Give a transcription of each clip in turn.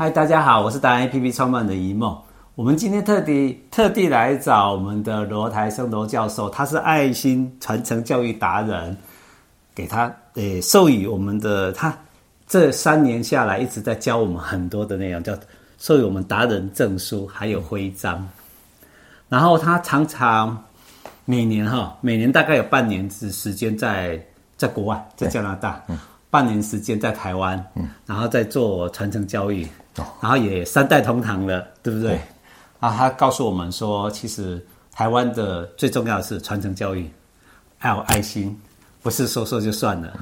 嗨，大家好，我是达人 APP 创办的一梦。我们今天特地特地来找我们的罗台生罗教授，他是爱心传承教育达人，给他诶授予我们的他这三年下来一直在教我们很多的内容，叫授予我们达人证书，还有徽章。然后他常常每年哈，每年大概有半年的时间在在国外，在加拿大，半年时间在台湾，嗯，然后再做传承教育。然后也三代同堂了，对不对？对。啊，他告诉我们说，其实台湾的最重要的是传承教育，还有爱心，不是说说就算了。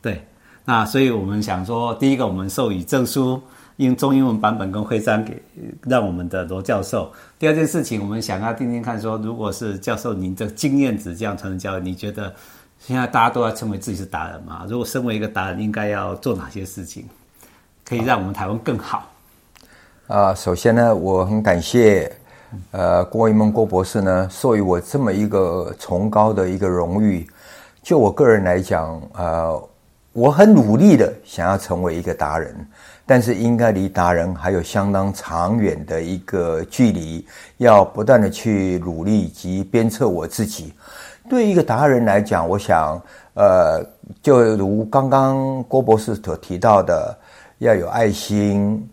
对。那所以我们想说，第一个我们授予证书，用中英文版本跟徽章给让我们的罗教授。第二件事情，我们想要听听看，说如果是教授您的经验值这样传承教育，你觉得现在大家都要称为自己是达人嘛？如果身为一个达人，应该要做哪些事情，可以让我们台湾更好？啊，首先呢，我很感谢，呃，郭一梦郭博士呢，授予我这么一个崇高的一个荣誉。就我个人来讲，呃，我很努力的想要成为一个达人，但是应该离达人还有相当长远的一个距离，要不断的去努力及鞭策我自己。对一个达人来讲，我想，呃，就如刚刚郭博士所提到的，要有爱心。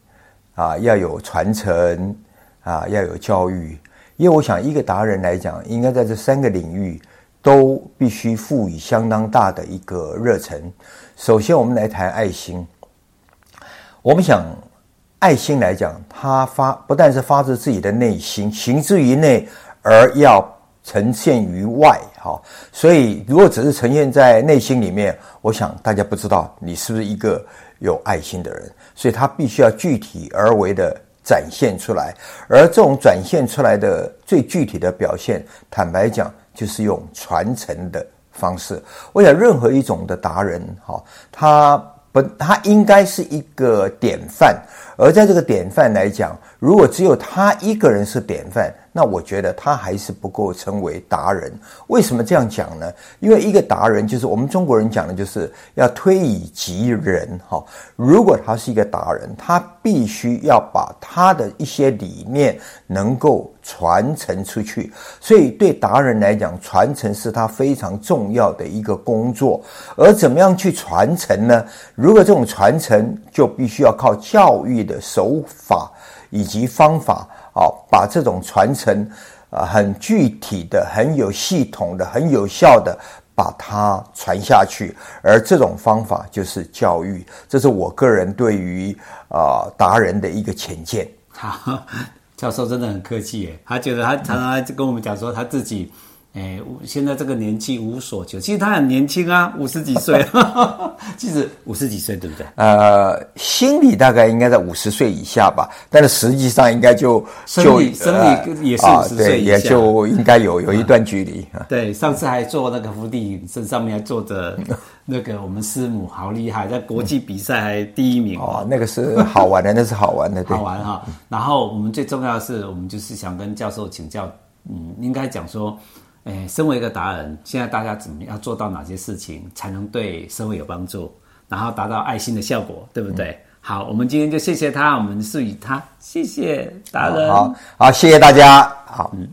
啊，要有传承，啊，要有教育，因为我想，一个达人来讲，应该在这三个领域都必须赋予相当大的一个热忱。首先，我们来谈爱心。我们想，爱心来讲，它发不但是发自自己的内心，行之于内，而要呈现于外。哈，所以如果只是呈现在内心里面，我想大家不知道你是不是一个有爱心的人。所以，他必须要具体而为的展现出来，而这种展现出来的最具体的表现，坦白讲，就是用传承的方式。我想，任何一种的达人，哈，他不，他应该是一个典范。而在这个典范来讲，如果只有他一个人是典范，那我觉得他还是不够称为达人。为什么这样讲呢？因为一个达人就是我们中国人讲的，就是要推以及人。哈，如果他是一个达人，他必须要把他的一些理念能够传承出去。所以对达人来讲，传承是他非常重要的一个工作。而怎么样去传承呢？如果这种传承就必须要靠教育的手法。以及方法啊，把这种传承啊，很具体的、很有系统的、很有效的把它传下去，而这种方法就是教育。这是我个人对于啊达人的一个浅见。好，教授真的很客气耶，他觉得他常常跟我们讲说他自己。哎，现在这个年纪无所求，其实他很年轻啊，五十几岁，其实五十几岁对不对？呃，心理大概应该在五十岁以下吧，但是实际上应该就生理就生理也是五十岁以下，呃，也就应该有有一段距离。嗯、对，上次还做那个伏地挺身，上面还坐着 那个我们师母，好厉害，在国际比赛还第一名。哦，那个是好玩的，那是好玩的，对好玩哈。然后我们最重要的是，我们就是想跟教授请教，嗯，应该讲说。哎，身为一个达人，现在大家怎么样做到哪些事情才能对社会有帮助，然后达到爱心的效果，对不对？嗯、好，我们今天就谢谢他，我们授予他，谢谢达人，好好，谢谢大家，好，嗯。